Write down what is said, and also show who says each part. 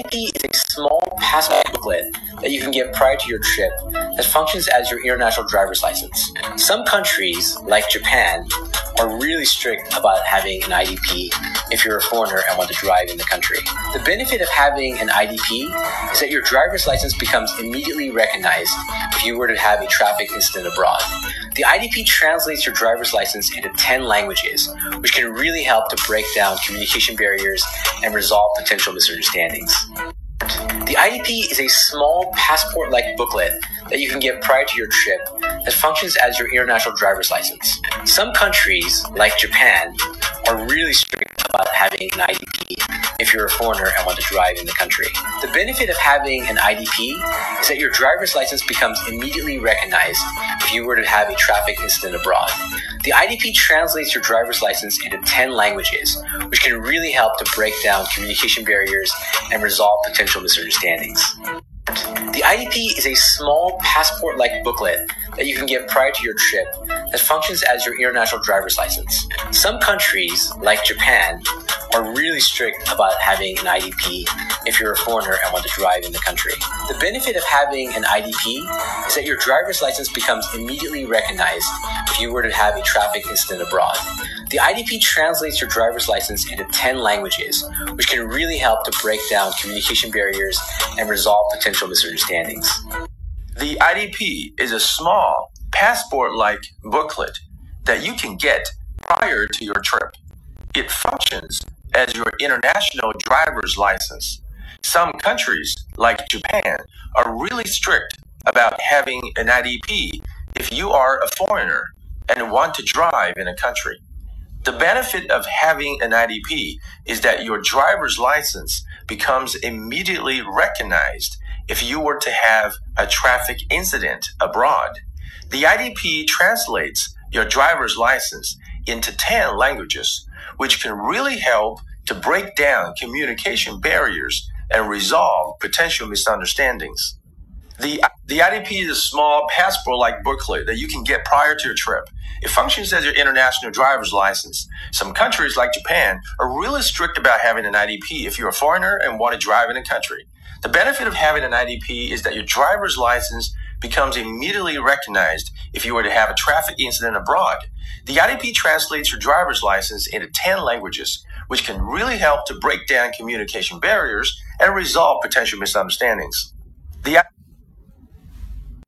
Speaker 1: IDP is a small passport booklet that you can get prior to your trip that functions as your international driver's license. Some countries, like Japan, are really strict about having an IDP if you're a foreigner and want to drive in the country. The benefit of having an IDP is that your driver's license becomes immediately recognized if you were to have a traffic incident abroad. The IDP translates your driver's license into 10 languages, which can really help to break down communication barriers and resolve potential misunderstandings. The IDP is a small passport like booklet that you can get prior to your trip that functions as your international driver's license. Some countries, like Japan, are really strict about having an IDP if you're a foreigner and want to drive in the country. The benefit of having an IDP is that your driver's license becomes immediately recognized if you were to have a traffic incident abroad. The IDP translates your driver's license into 10 languages, which can really help to break down communication barriers and resolve potential misunderstandings. IDP is a small passport like booklet that you can get prior to your trip that functions as your international driver's license. Some countries, like Japan, are really strict about having an IDP if you're a foreigner and want to drive in the country. The benefit of having an IDP is that your driver's license becomes immediately recognized if you were to have a traffic incident abroad. The IDP translates your driver's license into 10 languages, which can really help to break down communication barriers and resolve potential misunderstandings.
Speaker 2: The IDP is a small, passport like booklet that you can get prior to your trip. It functions as your international driver's license. Some countries, like Japan, are really strict about having an IDP if you are a foreigner and want to drive in a country. The benefit of having an IDP is that your driver's license becomes immediately recognized if you were to have a traffic incident abroad. The IDP translates your driver's license into 10 languages, which can really help to break down communication barriers and resolve potential misunderstandings. The, the IDP is a small passport like booklet that you can get prior to your trip. It functions as your international driver's license. Some countries, like Japan, are really strict about having an IDP if you're a foreigner and want to drive in a country. The benefit of having an IDP is that your driver's license becomes immediately recognized if you were to have a traffic incident abroad. The IDP translates your driver's license into 10 languages, which can really help to break down communication barriers and resolve potential misunderstandings. The